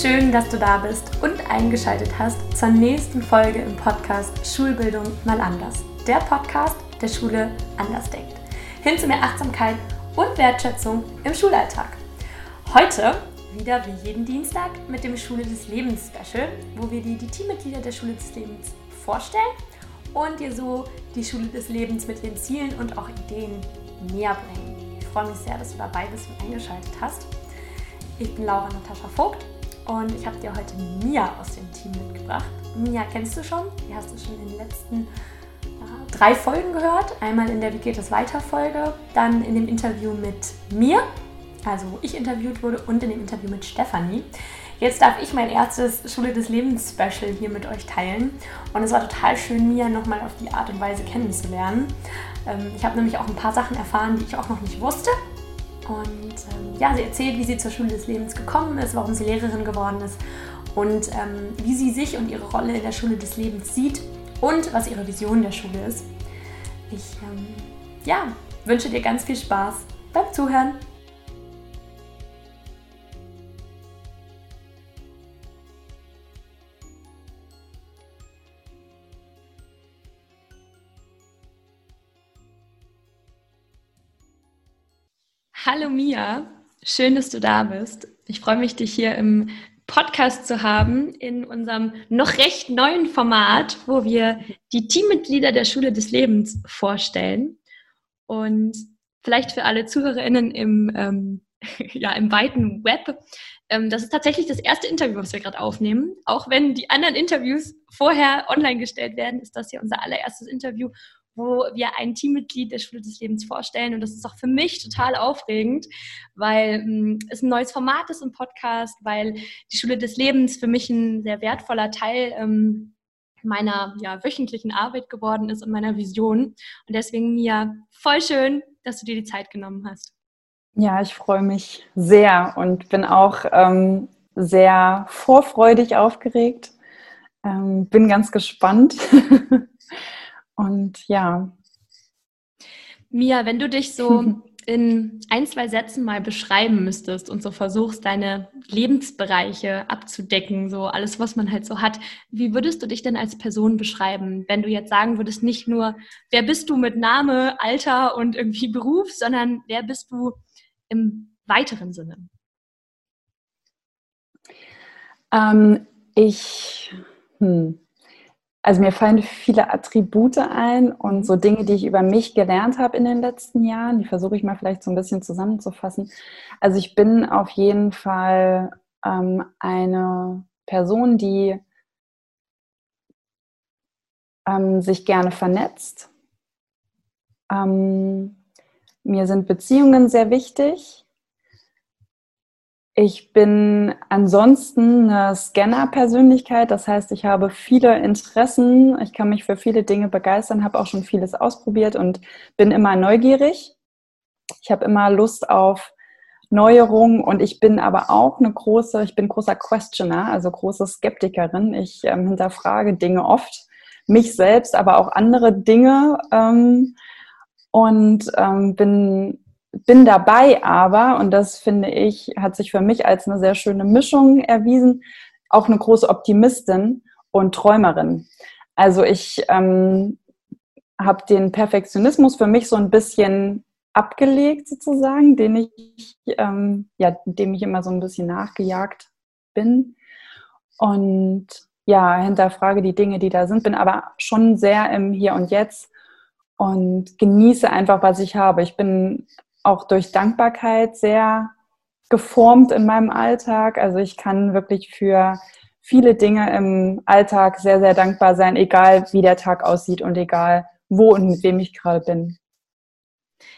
Schön, dass du da bist und eingeschaltet hast zur nächsten Folge im Podcast Schulbildung mal anders. Der Podcast, der Schule anders denkt. Hin zu mehr Achtsamkeit und Wertschätzung im Schulalltag. Heute wieder wie jeden Dienstag mit dem Schule des Lebens Special, wo wir dir die Teammitglieder der Schule des Lebens vorstellen und dir so die Schule des Lebens mit ihren Zielen und auch Ideen näher bringen. Ich freue mich sehr, dass du dabei bist und eingeschaltet hast. Ich bin Laura Natascha Vogt und ich habe dir heute Mia aus dem Team mitgebracht. Mia kennst du schon, die hast du schon in den letzten äh, drei Folgen gehört. Einmal in der Wie geht es weiter Folge, dann in dem Interview mit mir, also wo ich interviewt wurde, und in dem Interview mit Stefanie. Jetzt darf ich mein erstes Schule des Lebens Special hier mit euch teilen. Und es war total schön, Mia nochmal auf die Art und Weise kennenzulernen. Ähm, ich habe nämlich auch ein paar Sachen erfahren, die ich auch noch nicht wusste. Und ähm, ja, sie erzählt, wie sie zur Schule des Lebens gekommen ist, warum sie Lehrerin geworden ist und ähm, wie sie sich und ihre Rolle in der Schule des Lebens sieht und was ihre Vision der Schule ist. Ich ähm, ja, wünsche dir ganz viel Spaß beim Zuhören. Mia, schön, dass du da bist. Ich freue mich, dich hier im Podcast zu haben, in unserem noch recht neuen Format, wo wir die Teammitglieder der Schule des Lebens vorstellen. Und vielleicht für alle ZuhörerInnen im, ähm, ja, im weiten Web, ähm, das ist tatsächlich das erste Interview, was wir gerade aufnehmen. Auch wenn die anderen Interviews vorher online gestellt werden, ist das hier unser allererstes Interview wo wir ein Teammitglied der Schule des Lebens vorstellen. Und das ist auch für mich total aufregend, weil ähm, es ein neues Format ist im Podcast, weil die Schule des Lebens für mich ein sehr wertvoller Teil ähm, meiner ja, wöchentlichen Arbeit geworden ist und meiner Vision. Und deswegen, Mia, voll schön, dass du dir die Zeit genommen hast. Ja, ich freue mich sehr und bin auch ähm, sehr vorfreudig aufgeregt. Ähm, bin ganz gespannt. Und ja. Mia, wenn du dich so in ein, zwei Sätzen mal beschreiben müsstest und so versuchst, deine Lebensbereiche abzudecken, so alles, was man halt so hat, wie würdest du dich denn als Person beschreiben, wenn du jetzt sagen würdest, nicht nur, wer bist du mit Name, Alter und irgendwie Beruf, sondern wer bist du im weiteren Sinne? Ähm, ich, hm, also mir fallen viele Attribute ein und so Dinge, die ich über mich gelernt habe in den letzten Jahren, die versuche ich mal vielleicht so ein bisschen zusammenzufassen. Also ich bin auf jeden Fall ähm, eine Person, die ähm, sich gerne vernetzt. Ähm, mir sind Beziehungen sehr wichtig. Ich bin ansonsten eine Scanner-Persönlichkeit, das heißt, ich habe viele Interessen, ich kann mich für viele Dinge begeistern, habe auch schon vieles ausprobiert und bin immer neugierig. Ich habe immer Lust auf Neuerungen und ich bin aber auch eine große, ich bin großer Questioner, also große Skeptikerin. Ich ähm, hinterfrage Dinge oft, mich selbst, aber auch andere Dinge ähm, und ähm, bin bin dabei aber, und das finde ich, hat sich für mich als eine sehr schöne Mischung erwiesen, auch eine große Optimistin und Träumerin. Also ich ähm, habe den Perfektionismus für mich so ein bisschen abgelegt sozusagen, den ich, ähm, ja, dem ich immer so ein bisschen nachgejagt bin. Und ja, hinterfrage die Dinge, die da sind, bin aber schon sehr im Hier und Jetzt und genieße einfach, was ich habe. Ich bin auch durch Dankbarkeit sehr geformt in meinem Alltag. Also ich kann wirklich für viele Dinge im Alltag sehr, sehr dankbar sein, egal wie der Tag aussieht und egal wo und mit wem ich gerade bin.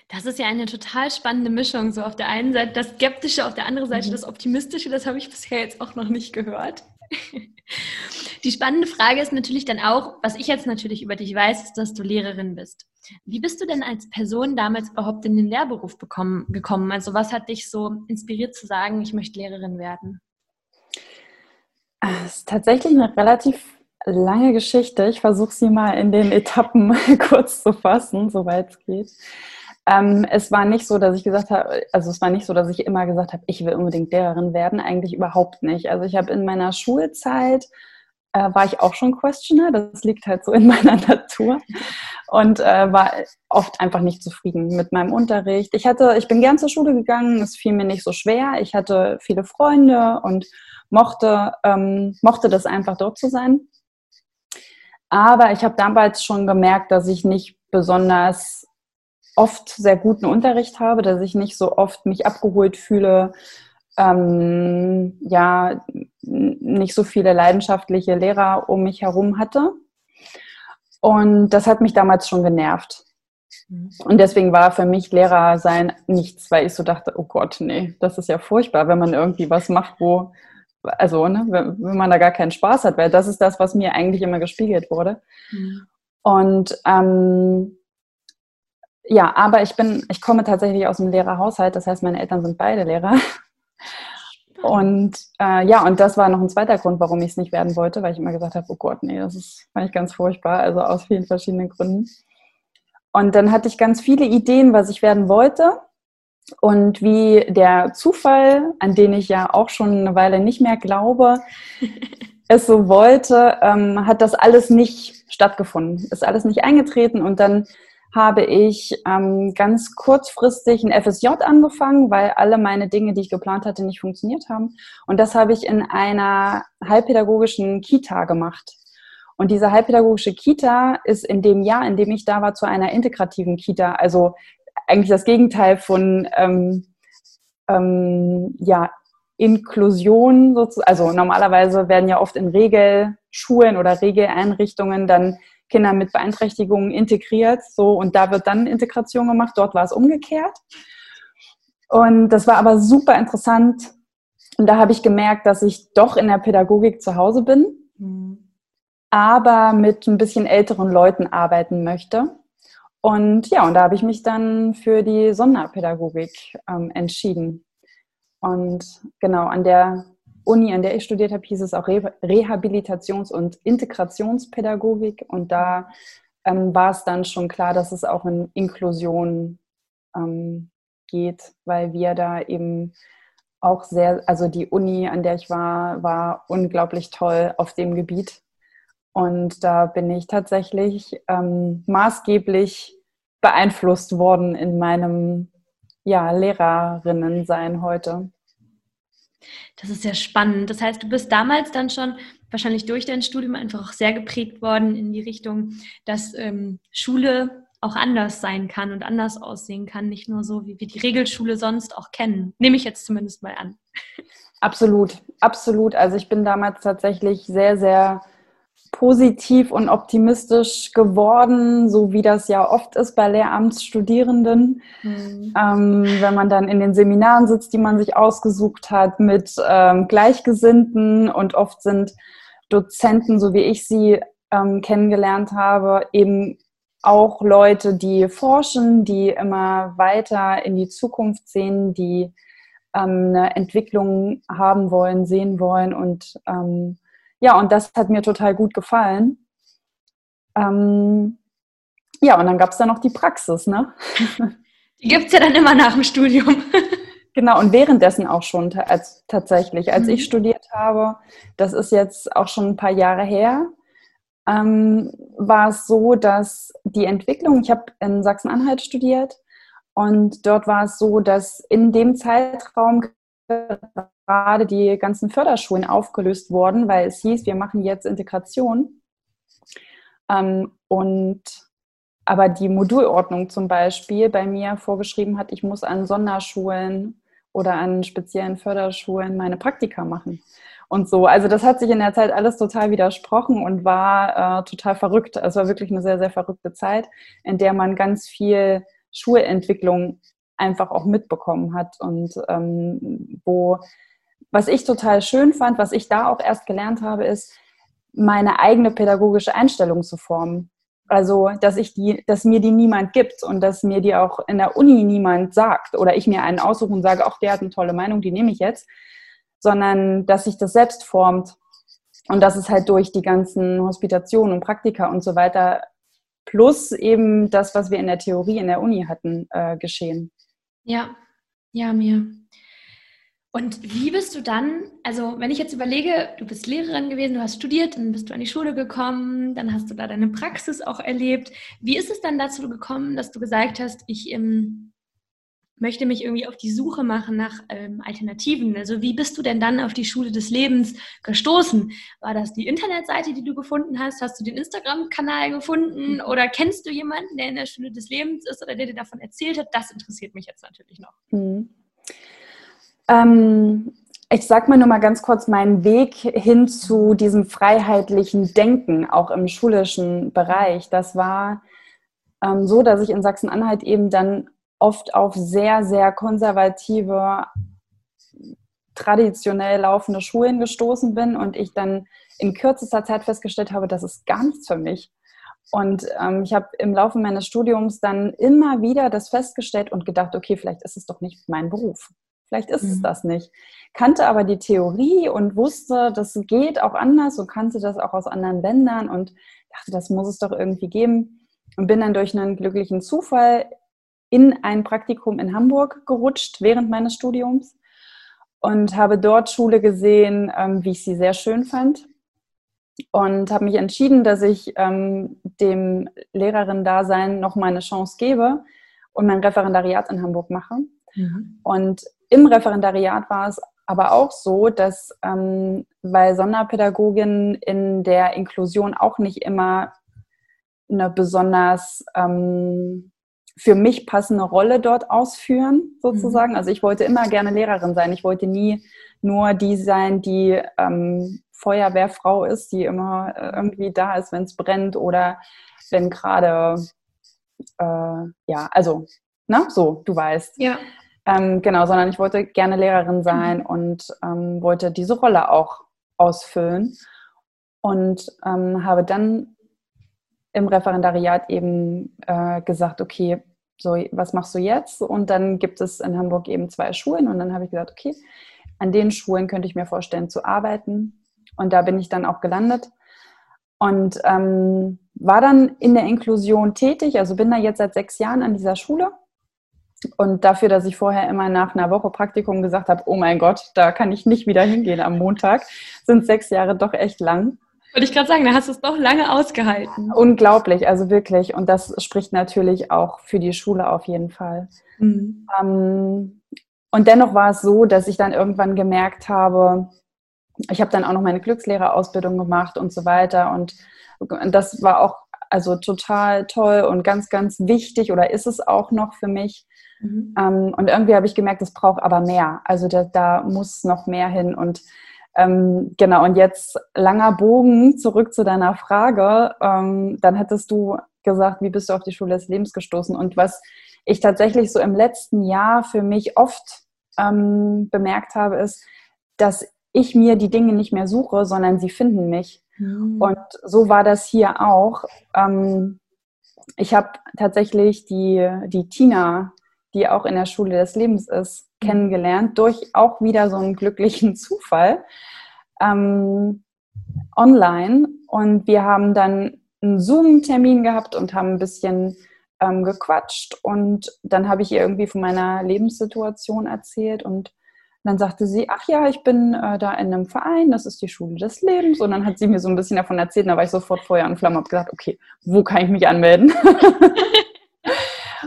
Das ist ja eine total spannende Mischung. So auf der einen Seite das Skeptische, auf der anderen Seite mhm. das Optimistische. Das habe ich bisher jetzt auch noch nicht gehört. Die spannende Frage ist natürlich dann auch, was ich jetzt natürlich über dich weiß, ist, dass du Lehrerin bist. Wie bist du denn als Person damals überhaupt in den Lehrberuf bekommen, gekommen? Also was hat dich so inspiriert zu sagen, ich möchte Lehrerin werden? Es ist tatsächlich eine relativ lange Geschichte. Ich versuche sie mal in den Etappen kurz zu fassen, soweit es geht. Ähm, es war nicht so, dass ich gesagt habe, also es war nicht so, dass ich immer gesagt habe, ich will unbedingt Lehrerin werden. Eigentlich überhaupt nicht. Also ich habe in meiner Schulzeit äh, war ich auch schon Questioner. Das liegt halt so in meiner Natur und äh, war oft einfach nicht zufrieden mit meinem Unterricht. Ich hatte, ich bin gern zur Schule gegangen. Es fiel mir nicht so schwer. Ich hatte viele Freunde und mochte ähm, mochte das einfach dort zu sein. Aber ich habe damals schon gemerkt, dass ich nicht besonders oft sehr guten Unterricht habe, dass ich nicht so oft mich abgeholt fühle, ähm, ja, nicht so viele leidenschaftliche Lehrer um mich herum hatte. Und das hat mich damals schon genervt. Mhm. Und deswegen war für mich Lehrer sein nichts, weil ich so dachte, oh Gott, nee, das ist ja furchtbar, wenn man irgendwie was macht, wo, also, ne, wenn, wenn man da gar keinen Spaß hat, weil das ist das, was mir eigentlich immer gespiegelt wurde. Mhm. Und ähm, ja, aber ich bin, ich komme tatsächlich aus einem Lehrerhaushalt, das heißt, meine Eltern sind beide Lehrer. Und äh, ja, und das war noch ein zweiter Grund, warum ich es nicht werden wollte, weil ich immer gesagt habe, oh Gott, nee, das ist eigentlich ganz furchtbar, also aus vielen verschiedenen Gründen. Und dann hatte ich ganz viele Ideen, was ich werden wollte. Und wie der Zufall, an den ich ja auch schon eine Weile nicht mehr glaube, es so wollte, ähm, hat das alles nicht stattgefunden, ist alles nicht eingetreten. Und dann habe ich ähm, ganz kurzfristig ein FSJ angefangen, weil alle meine Dinge, die ich geplant hatte, nicht funktioniert haben. Und das habe ich in einer heilpädagogischen Kita gemacht. Und diese heilpädagogische Kita ist in dem Jahr, in dem ich da war, zu einer integrativen Kita. Also eigentlich das Gegenteil von ähm, ähm, ja, Inklusion sozusagen. Also normalerweise werden ja oft in Regelschulen oder Regeleinrichtungen dann Kinder mit Beeinträchtigungen integriert. So, und da wird dann Integration gemacht. Dort war es umgekehrt. Und das war aber super interessant. Und da habe ich gemerkt, dass ich doch in der Pädagogik zu Hause bin, mhm. aber mit ein bisschen älteren Leuten arbeiten möchte. Und ja, und da habe ich mich dann für die Sonderpädagogik ähm, entschieden. Und genau an der Uni, an der ich studiert habe, hieß es auch Re Rehabilitations- und Integrationspädagogik. Und da ähm, war es dann schon klar, dass es auch in Inklusion ähm, geht, weil wir da eben auch sehr, also die Uni, an der ich war, war unglaublich toll auf dem Gebiet. Und da bin ich tatsächlich ähm, maßgeblich beeinflusst worden in meinem ja, Lehrerinnen-Sein heute. Das ist sehr spannend. Das heißt, du bist damals dann schon wahrscheinlich durch dein Studium einfach auch sehr geprägt worden in die Richtung, dass ähm, Schule auch anders sein kann und anders aussehen kann, nicht nur so, wie wir die Regelschule sonst auch kennen. Nehme ich jetzt zumindest mal an. Absolut, absolut. Also ich bin damals tatsächlich sehr, sehr positiv und optimistisch geworden, so wie das ja oft ist bei Lehramtsstudierenden. Mhm. Ähm, wenn man dann in den Seminaren sitzt, die man sich ausgesucht hat, mit ähm, Gleichgesinnten und oft sind Dozenten, so wie ich sie ähm, kennengelernt habe, eben auch Leute, die forschen, die immer weiter in die Zukunft sehen, die ähm, eine Entwicklung haben wollen, sehen wollen und ähm, ja, und das hat mir total gut gefallen. Ähm, ja, und dann gab es da noch die Praxis, ne? Die gibt es ja dann immer nach dem Studium. Genau, und währenddessen auch schon als, tatsächlich. Als mhm. ich studiert habe, das ist jetzt auch schon ein paar Jahre her, ähm, war es so, dass die Entwicklung, ich habe in Sachsen-Anhalt studiert und dort war es so, dass in dem Zeitraum gerade die ganzen Förderschulen aufgelöst worden, weil es hieß, wir machen jetzt Integration. Ähm, und aber die Modulordnung zum Beispiel bei mir vorgeschrieben hat, ich muss an Sonderschulen oder an speziellen Förderschulen meine Praktika machen. Und so, also das hat sich in der Zeit alles total widersprochen und war äh, total verrückt. Es war wirklich eine sehr, sehr verrückte Zeit, in der man ganz viel Schulentwicklung einfach auch mitbekommen hat und ähm, wo was ich total schön fand, was ich da auch erst gelernt habe, ist, meine eigene pädagogische Einstellung zu formen. Also, dass ich die, dass mir die niemand gibt und dass mir die auch in der Uni niemand sagt oder ich mir einen aussuche und sage, auch der hat eine tolle Meinung, die nehme ich jetzt, sondern dass sich das selbst formt und dass es halt durch die ganzen Hospitationen und Praktika und so weiter plus eben das, was wir in der Theorie in der Uni hatten, äh, geschehen. Ja, ja, mir. Und wie bist du dann, also wenn ich jetzt überlege, du bist Lehrerin gewesen, du hast studiert, dann bist du an die Schule gekommen, dann hast du da deine Praxis auch erlebt. Wie ist es dann dazu gekommen, dass du gesagt hast, ich ähm, möchte mich irgendwie auf die Suche machen nach ähm, Alternativen? Also wie bist du denn dann auf die Schule des Lebens gestoßen? War das die Internetseite, die du gefunden hast? Hast du den Instagram-Kanal gefunden? Mhm. Oder kennst du jemanden, der in der Schule des Lebens ist oder der dir davon erzählt hat? Das interessiert mich jetzt natürlich noch. Mhm. Ähm, ich sag mal nur mal ganz kurz meinen Weg hin zu diesem freiheitlichen Denken, auch im schulischen Bereich. Das war ähm, so, dass ich in Sachsen-Anhalt eben dann oft auf sehr, sehr konservative, traditionell laufende Schulen gestoßen bin und ich dann in kürzester Zeit festgestellt habe, das ist gar nichts für mich. Und ähm, ich habe im Laufe meines Studiums dann immer wieder das festgestellt und gedacht, okay, vielleicht ist es doch nicht mein Beruf. Vielleicht ist es mhm. das nicht. Kannte aber die Theorie und wusste, das geht auch anders und kannte das auch aus anderen Ländern und dachte, das muss es doch irgendwie geben. Und bin dann durch einen glücklichen Zufall in ein Praktikum in Hamburg gerutscht während meines Studiums und habe dort Schule gesehen, ähm, wie ich sie sehr schön fand. Und habe mich entschieden, dass ich ähm, dem Lehrerin-Dasein noch mal eine Chance gebe und mein Referendariat in Hamburg mache. Mhm. Und im Referendariat war es aber auch so, dass ähm, weil Sonderpädagoginnen in der Inklusion auch nicht immer eine besonders ähm, für mich passende Rolle dort ausführen, sozusagen. Mhm. Also ich wollte immer gerne Lehrerin sein. Ich wollte nie nur die sein, die ähm, Feuerwehrfrau ist, die immer äh, irgendwie da ist, wenn es brennt oder wenn gerade, äh, ja, also, na, so, du weißt. Ja. Ähm, genau, sondern ich wollte gerne Lehrerin sein mhm. und ähm, wollte diese Rolle auch ausfüllen und ähm, habe dann im Referendariat eben äh, gesagt, okay, so, was machst du jetzt? Und dann gibt es in Hamburg eben zwei Schulen und dann habe ich gesagt, okay, an den Schulen könnte ich mir vorstellen zu arbeiten und da bin ich dann auch gelandet und ähm, war dann in der Inklusion tätig, also bin da jetzt seit sechs Jahren an dieser Schule und dafür, dass ich vorher immer nach einer Woche Praktikum gesagt habe, oh mein Gott, da kann ich nicht wieder hingehen am Montag, sind sechs Jahre doch echt lang. Wollte ich gerade sagen, da hast du es doch lange ausgehalten. Unglaublich, also wirklich. Und das spricht natürlich auch für die Schule auf jeden Fall. Mhm. Ähm, und dennoch war es so, dass ich dann irgendwann gemerkt habe, ich habe dann auch noch meine Glückslehrerausbildung gemacht und so weiter. Und das war auch also total toll und ganz, ganz wichtig oder ist es auch noch für mich. Mhm. Ähm, und irgendwie habe ich gemerkt, es braucht aber mehr. Also da, da muss noch mehr hin. Und ähm, genau, und jetzt langer Bogen zurück zu deiner Frage. Ähm, dann hättest du gesagt, wie bist du auf die Schule des Lebens gestoßen? Und was ich tatsächlich so im letzten Jahr für mich oft ähm, bemerkt habe, ist, dass ich mir die Dinge nicht mehr suche, sondern sie finden mich. Mhm. Und so war das hier auch. Ähm, ich habe tatsächlich die, die Tina die auch in der Schule des Lebens ist. Kennengelernt, durch auch wieder so einen glücklichen Zufall ähm, online. Und wir haben dann einen Zoom-Termin gehabt und haben ein bisschen ähm, gequatscht. Und dann habe ich ihr irgendwie von meiner Lebenssituation erzählt und dann sagte sie, ach ja, ich bin äh, da in einem Verein, das ist die Schule des Lebens. Und dann hat sie mir so ein bisschen davon erzählt, und da war ich sofort Feuer und Flamme und habe gesagt, okay, wo kann ich mich anmelden?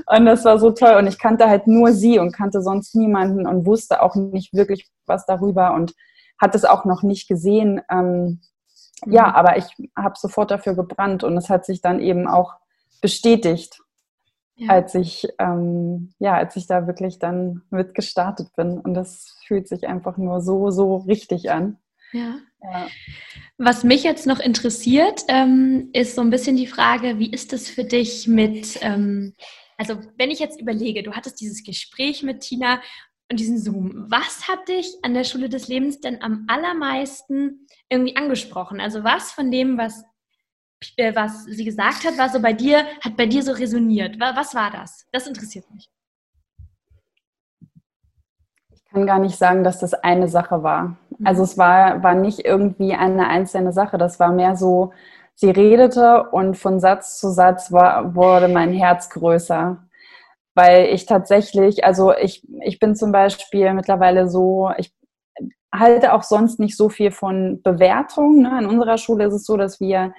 Und das war so toll. Und ich kannte halt nur sie und kannte sonst niemanden und wusste auch nicht wirklich was darüber und hatte es auch noch nicht gesehen. Ähm, mhm. Ja, aber ich habe sofort dafür gebrannt und es hat sich dann eben auch bestätigt, ja. als ich ähm, ja, als ich da wirklich dann mit gestartet bin. Und das fühlt sich einfach nur so, so richtig an. Ja. ja. Was mich jetzt noch interessiert, ähm, ist so ein bisschen die Frage, wie ist es für dich mit ähm, also wenn ich jetzt überlege, du hattest dieses Gespräch mit Tina und diesen Zoom, was hat dich an der Schule des Lebens denn am allermeisten irgendwie angesprochen? Also was von dem, was, äh, was sie gesagt hat, war so bei dir, hat bei dir so resoniert? Was war das? Das interessiert mich. Ich kann gar nicht sagen, dass das eine Sache war. Mhm. Also es war, war nicht irgendwie eine einzelne Sache. Das war mehr so sie redete und von Satz zu Satz war, wurde mein Herz größer. Weil ich tatsächlich, also ich, ich bin zum Beispiel mittlerweile so, ich halte auch sonst nicht so viel von Bewertung. Ne? In unserer Schule ist es so, dass wir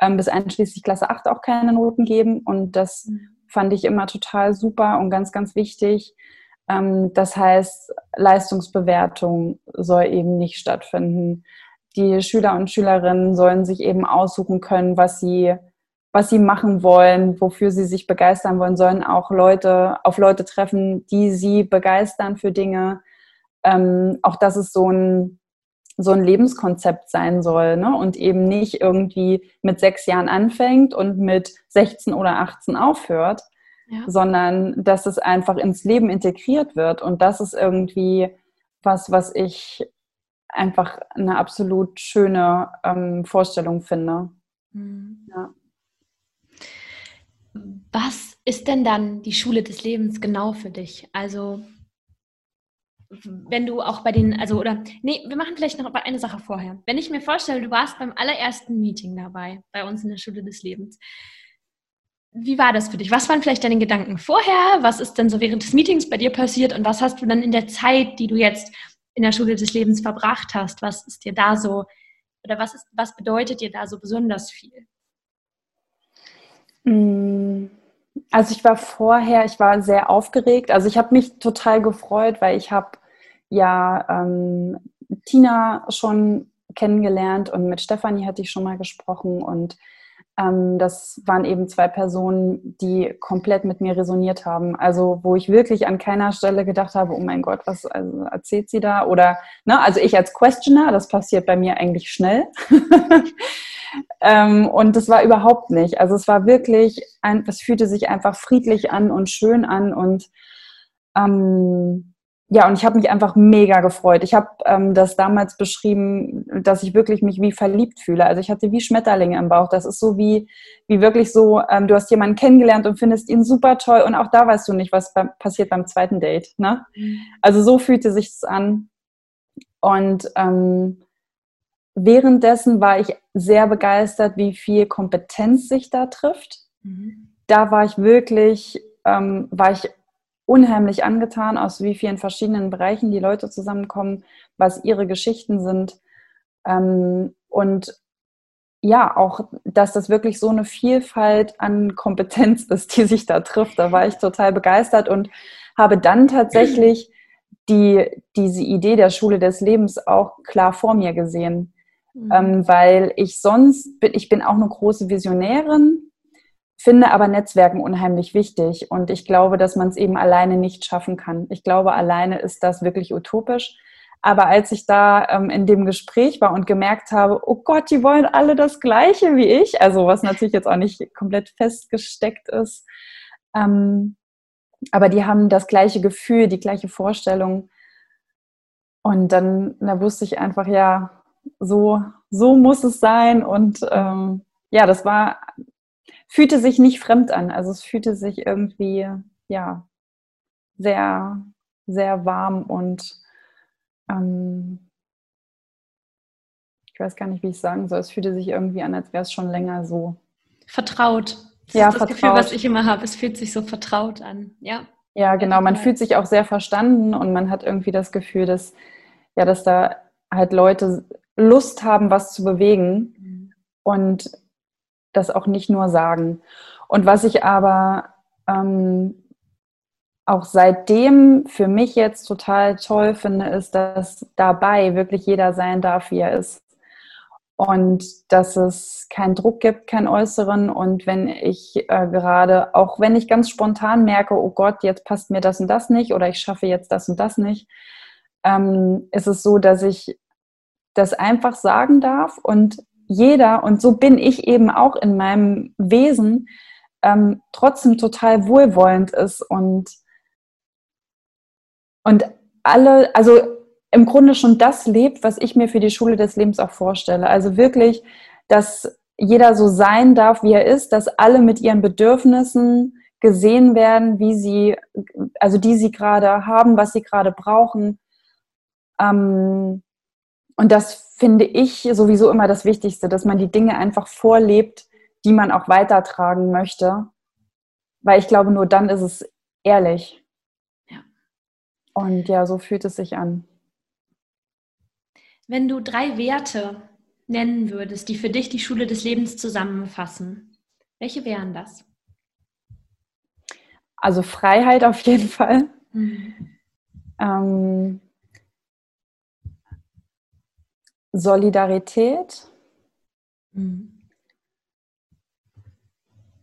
ähm, bis einschließlich Klasse 8 auch keine Noten geben. Und das mhm. fand ich immer total super und ganz, ganz wichtig. Ähm, das heißt, Leistungsbewertung soll eben nicht stattfinden. Die Schüler und Schülerinnen sollen sich eben aussuchen können, was sie, was sie machen wollen, wofür sie sich begeistern wollen, sollen auch Leute auf Leute treffen, die sie begeistern für Dinge. Ähm, auch das ist so ein, so ein Lebenskonzept sein soll ne? und eben nicht irgendwie mit sechs Jahren anfängt und mit 16 oder 18 aufhört, ja. sondern dass es einfach ins Leben integriert wird. Und das ist irgendwie was, was ich einfach eine absolut schöne ähm, Vorstellung finde. Mhm. Ja. Was ist denn dann die Schule des Lebens genau für dich? Also wenn du auch bei den, also oder, nee, wir machen vielleicht noch eine Sache vorher. Wenn ich mir vorstelle, du warst beim allerersten Meeting dabei, bei uns in der Schule des Lebens. Wie war das für dich? Was waren vielleicht deine Gedanken vorher? Was ist denn so während des Meetings bei dir passiert? Und was hast du dann in der Zeit, die du jetzt in der Schule des Lebens verbracht hast? Was ist dir da so, oder was, ist, was bedeutet dir da so besonders viel? Mm, also ich war vorher, ich war sehr aufgeregt. Also ich habe mich total gefreut, weil ich habe ja ähm, Tina schon kennengelernt und mit Stefanie hatte ich schon mal gesprochen und ähm, das waren eben zwei Personen, die komplett mit mir resoniert haben. Also wo ich wirklich an keiner Stelle gedacht habe, oh mein Gott, was also erzählt sie da? Oder, ne, also ich als Questioner, das passiert bei mir eigentlich schnell. ähm, und das war überhaupt nicht. Also es war wirklich, es fühlte sich einfach friedlich an und schön an und ähm, ja, und ich habe mich einfach mega gefreut. Ich habe ähm, das damals beschrieben, dass ich wirklich mich wie verliebt fühle. Also ich hatte wie Schmetterlinge im Bauch. Das ist so wie, wie wirklich so, ähm, du hast jemanden kennengelernt und findest ihn super toll und auch da weißt du nicht, was beim, passiert beim zweiten Date. Ne? Mhm. Also so fühlte sich es an. Und ähm, währenddessen war ich sehr begeistert, wie viel Kompetenz sich da trifft. Mhm. Da war ich wirklich, ähm, war ich unheimlich angetan, aus wie vielen verschiedenen Bereichen die Leute zusammenkommen, was ihre Geschichten sind. Ähm, und ja, auch, dass das wirklich so eine Vielfalt an Kompetenz ist, die sich da trifft. Da war ich total begeistert und habe dann tatsächlich die, diese Idee der Schule des Lebens auch klar vor mir gesehen. Mhm. Ähm, weil ich sonst bin, ich bin auch eine große Visionärin, finde aber Netzwerken unheimlich wichtig und ich glaube, dass man es eben alleine nicht schaffen kann. Ich glaube, alleine ist das wirklich utopisch. Aber als ich da ähm, in dem Gespräch war und gemerkt habe, oh Gott, die wollen alle das Gleiche wie ich, also was natürlich jetzt auch nicht komplett festgesteckt ist, ähm, aber die haben das gleiche Gefühl, die gleiche Vorstellung. Und dann da wusste ich einfach, ja, so, so muss es sein. Und ähm, ja, das war fühlte sich nicht fremd an. Also es fühlte sich irgendwie, ja, sehr, sehr warm und ähm, ich weiß gar nicht, wie ich sagen soll. Es fühlte sich irgendwie an, als wäre es schon länger so. Vertraut. Das ja, ist das vertraut. Gefühl, was ich immer habe. Es fühlt sich so vertraut an. Ja. Ja, genau. Man fühlt sich auch sehr verstanden und man hat irgendwie das Gefühl, dass, ja, dass da halt Leute Lust haben, was zu bewegen. Mhm. Und das auch nicht nur sagen. Und was ich aber ähm, auch seitdem für mich jetzt total toll finde, ist, dass dabei wirklich jeder sein darf, wie er ist. Und dass es keinen Druck gibt, keinen äußeren. Und wenn ich äh, gerade, auch wenn ich ganz spontan merke, oh Gott, jetzt passt mir das und das nicht oder ich schaffe jetzt das und das nicht, ähm, ist es so, dass ich das einfach sagen darf und jeder, und so bin ich eben auch in meinem Wesen, ähm, trotzdem total wohlwollend ist und, und alle, also im Grunde schon das lebt, was ich mir für die Schule des Lebens auch vorstelle. Also wirklich, dass jeder so sein darf, wie er ist, dass alle mit ihren Bedürfnissen gesehen werden, wie sie, also die sie gerade haben, was sie gerade brauchen. Ähm, und das finde ich sowieso immer das Wichtigste, dass man die Dinge einfach vorlebt, die man auch weitertragen möchte. Weil ich glaube, nur dann ist es ehrlich. Ja. Und ja, so fühlt es sich an. Wenn du drei Werte nennen würdest, die für dich die Schule des Lebens zusammenfassen, welche wären das? Also Freiheit auf jeden Fall. Mhm. Ähm, Solidarität mhm.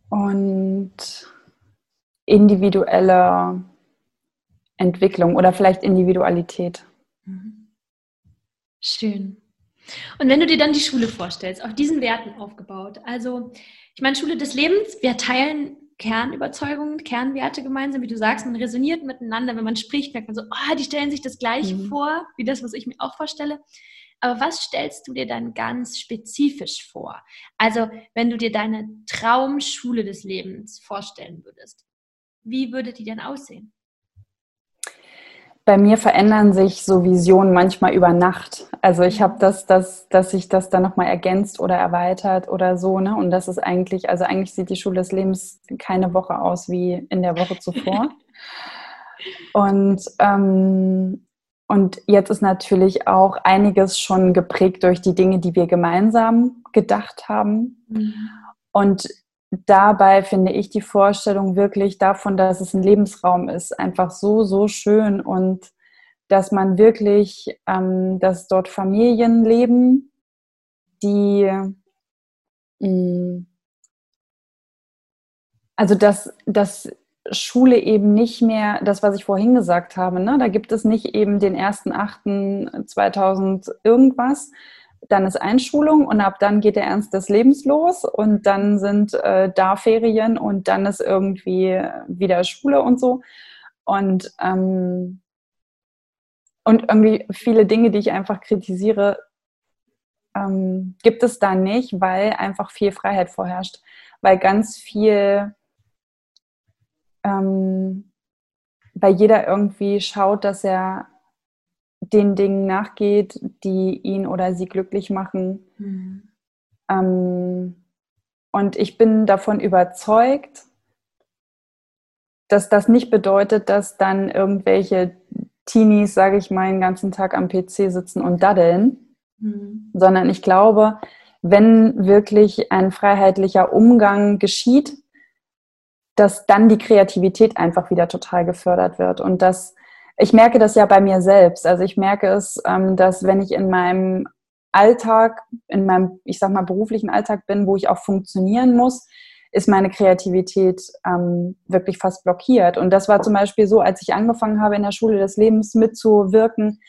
und individuelle Entwicklung oder vielleicht Individualität. Mhm. Schön. Und wenn du dir dann die Schule vorstellst, auf diesen Werten aufgebaut, also ich meine, Schule des Lebens, wir teilen Kernüberzeugungen, Kernwerte gemeinsam, wie du sagst, man resoniert miteinander, wenn man spricht, merkt man so, oh, die stellen sich das Gleiche mhm. vor, wie das, was ich mir auch vorstelle. Aber was stellst du dir dann ganz spezifisch vor? Also, wenn du dir deine Traumschule des Lebens vorstellen würdest, wie würde die denn aussehen? Bei mir verändern sich so Visionen manchmal über Nacht. Also ich habe das, das, dass sich das dann nochmal ergänzt oder erweitert oder so, ne? Und das ist eigentlich, also eigentlich sieht die Schule des Lebens keine Woche aus wie in der Woche zuvor. Und ähm, und jetzt ist natürlich auch einiges schon geprägt durch die Dinge, die wir gemeinsam gedacht haben. Mhm. Und dabei finde ich die Vorstellung wirklich davon, dass es ein Lebensraum ist, einfach so, so schön und dass man wirklich, ähm, dass dort Familien leben, die, mh, mm, also dass, dass Schule eben nicht mehr das, was ich vorhin gesagt habe. Ne? Da gibt es nicht eben den 1.8.2000 irgendwas. Dann ist Einschulung und ab dann geht der Ernst des Lebens los und dann sind äh, da Ferien und dann ist irgendwie wieder Schule und so. Und, ähm, und irgendwie viele Dinge, die ich einfach kritisiere, ähm, gibt es da nicht, weil einfach viel Freiheit vorherrscht. Weil ganz viel ähm, weil jeder irgendwie schaut, dass er den Dingen nachgeht, die ihn oder sie glücklich machen. Mhm. Ähm, und ich bin davon überzeugt, dass das nicht bedeutet, dass dann irgendwelche Teenies, sage ich mal, den ganzen Tag am PC sitzen und daddeln, mhm. sondern ich glaube, wenn wirklich ein freiheitlicher Umgang geschieht, dass dann die Kreativität einfach wieder total gefördert wird. Und dass ich merke das ja bei mir selbst. Also ich merke es, ähm, dass wenn ich in meinem Alltag, in meinem, ich sag mal, beruflichen Alltag bin, wo ich auch funktionieren muss, ist meine Kreativität ähm, wirklich fast blockiert. Und das war zum Beispiel so, als ich angefangen habe, in der Schule des Lebens mitzuwirken,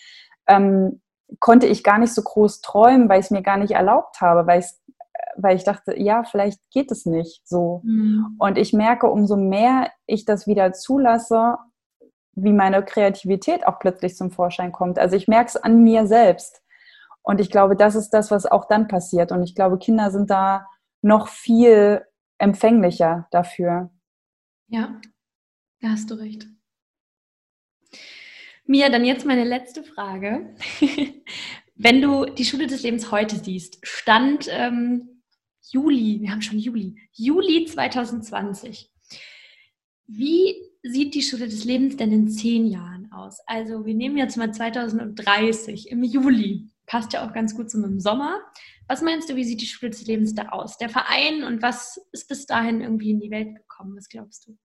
ähm, konnte ich gar nicht so groß träumen, weil ich es mir gar nicht erlaubt habe, weil ich es weil ich dachte, ja, vielleicht geht es nicht so. Mhm. Und ich merke, umso mehr ich das wieder zulasse, wie meine Kreativität auch plötzlich zum Vorschein kommt. Also ich merke es an mir selbst. Und ich glaube, das ist das, was auch dann passiert. Und ich glaube, Kinder sind da noch viel empfänglicher dafür. Ja, da hast du recht. Mia, dann jetzt meine letzte Frage. Wenn du die Schule des Lebens heute siehst, stand ähm, Juli, wir haben schon Juli, Juli 2020. Wie sieht die Schule des Lebens denn in zehn Jahren aus? Also wir nehmen jetzt mal 2030 im Juli. Passt ja auch ganz gut zum Sommer. Was meinst du, wie sieht die Schule des Lebens da aus? Der Verein und was ist bis dahin irgendwie in die Welt gekommen? Was glaubst du?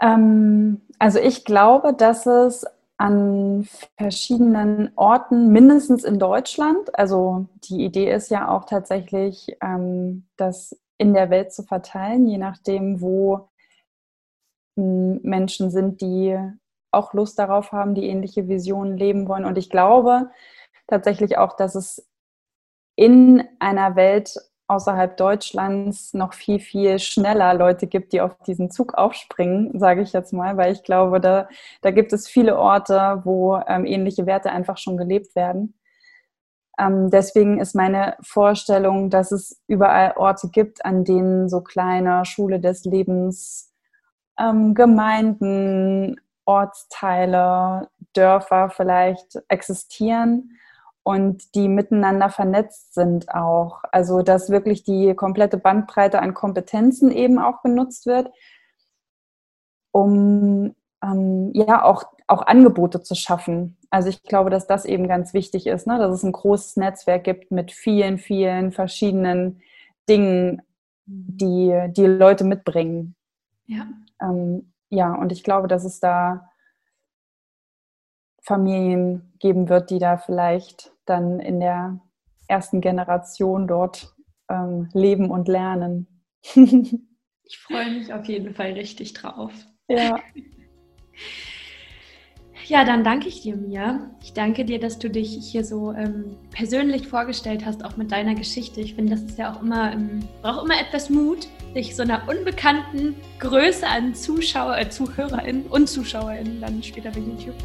Ähm, also ich glaube, dass es an verschiedenen Orten, mindestens in Deutschland. Also die Idee ist ja auch tatsächlich, ähm, das in der Welt zu verteilen, je nachdem, wo hm, Menschen sind, die auch Lust darauf haben, die ähnliche Visionen leben wollen. Und ich glaube tatsächlich auch, dass es in einer Welt außerhalb Deutschlands noch viel, viel schneller Leute gibt, die auf diesen Zug aufspringen, sage ich jetzt mal, weil ich glaube, da, da gibt es viele Orte, wo ähm, ähnliche Werte einfach schon gelebt werden. Ähm, deswegen ist meine Vorstellung, dass es überall Orte gibt, an denen so kleine Schule des Lebens, ähm, Gemeinden Ortsteile, Dörfer vielleicht existieren und die miteinander vernetzt sind auch. Also dass wirklich die komplette Bandbreite an Kompetenzen eben auch genutzt wird, um ähm, ja auch, auch Angebote zu schaffen. Also ich glaube, dass das eben ganz wichtig ist, ne? dass es ein großes Netzwerk gibt mit vielen, vielen verschiedenen Dingen, die die Leute mitbringen. Ja. Ähm, ja, und ich glaube, dass es da Familien geben wird, die da vielleicht dann in der ersten Generation dort ähm, leben und lernen. ich freue mich auf jeden Fall richtig drauf. Ja. Ja, dann danke ich dir, Mia. Ich danke dir, dass du dich hier so ähm, persönlich vorgestellt hast, auch mit deiner Geschichte. Ich finde, das ist ja auch immer, ähm, braucht immer etwas Mut, sich so einer unbekannten Größe an Zuschauer, äh, ZuhörerInnen und ZuschauerInnen dann später bei YouTube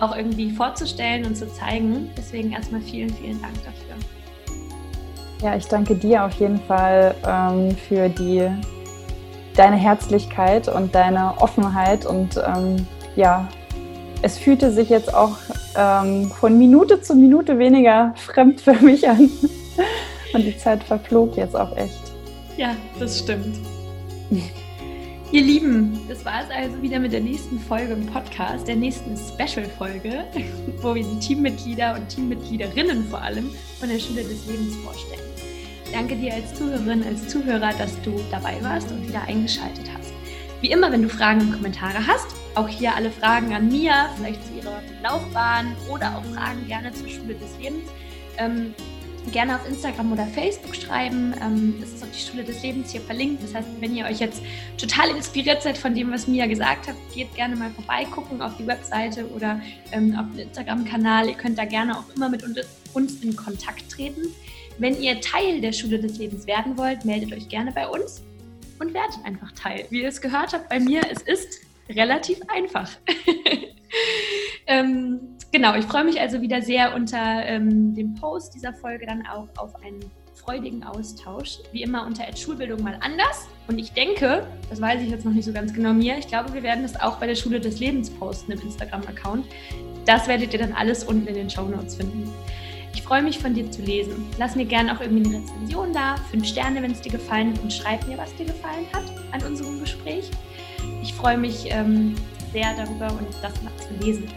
auch irgendwie vorzustellen und zu zeigen. Deswegen erstmal vielen, vielen Dank dafür. Ja, ich danke dir auf jeden Fall ähm, für die deine Herzlichkeit und deine Offenheit und ähm, ja, es fühlte sich jetzt auch ähm, von Minute zu Minute weniger fremd für mich an. Und die Zeit verflog jetzt auch echt. Ja, das stimmt. Ihr Lieben, das war es also wieder mit der nächsten Folge im Podcast, der nächsten Special-Folge, wo wir die Teammitglieder und Teammitgliederinnen vor allem von der Schule des Lebens vorstellen. Danke dir als Zuhörerin, als Zuhörer, dass du dabei warst und wieder eingeschaltet hast. Wie immer, wenn du Fragen und Kommentare hast, auch hier alle Fragen an Mia, vielleicht zu ihrer Laufbahn oder auch Fragen gerne zur Schule des Lebens. Ähm, gerne auf Instagram oder Facebook schreiben. Ähm, es ist auch die Schule des Lebens hier verlinkt. Das heißt, wenn ihr euch jetzt total inspiriert seid von dem, was Mia gesagt hat, geht gerne mal vorbeigucken auf die Webseite oder ähm, auf den Instagram-Kanal. Ihr könnt da gerne auch immer mit uns in Kontakt treten. Wenn ihr Teil der Schule des Lebens werden wollt, meldet euch gerne bei uns und werdet einfach Teil. Wie ihr es gehört habt bei mir, es ist relativ einfach. ähm, genau, ich freue mich also wieder sehr unter ähm, dem Post dieser Folge dann auch auf einen freudigen Austausch. Wie immer unter Schulbildung mal anders. Und ich denke, das weiß ich jetzt noch nicht so ganz genau mir, ich glaube, wir werden das auch bei der Schule des Lebens posten im Instagram-Account. Das werdet ihr dann alles unten in den Show Notes finden. Ich freue mich von dir zu lesen. Lass mir gerne auch irgendwie eine Rezension da, fünf Sterne, wenn es dir gefallen hat und schreib mir, was dir gefallen hat an unserem Gespräch. Ich freue mich ähm, sehr darüber und das mal zu lesen.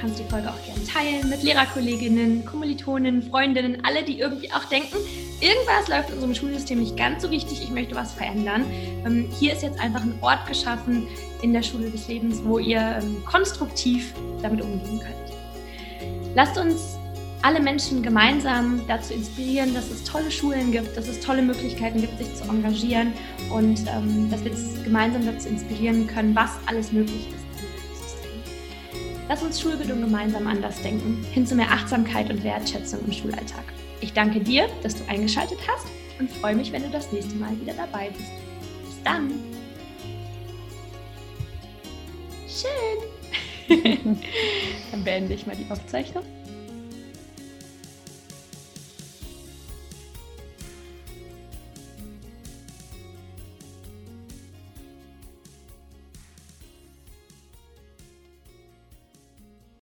Kannst die Folge auch gerne teilen mit Lehrerkolleginnen, Kommilitonen, Freundinnen, alle, die irgendwie auch denken, irgendwas läuft in unserem Schulsystem nicht ganz so richtig, ich möchte was verändern. Ähm, hier ist jetzt einfach ein Ort geschaffen in der Schule des Lebens, wo ihr ähm, konstruktiv damit umgehen könnt. Lasst uns alle Menschen gemeinsam dazu inspirieren, dass es tolle Schulen gibt, dass es tolle Möglichkeiten gibt, sich zu engagieren und ähm, dass wir uns gemeinsam dazu inspirieren können, was alles möglich ist. Lass uns Schulbildung gemeinsam anders denken, hin zu mehr Achtsamkeit und Wertschätzung im Schulalltag. Ich danke dir, dass du eingeschaltet hast und freue mich, wenn du das nächste Mal wieder dabei bist. Bis dann! Schön! Dann beende ich mal die Aufzeichnung.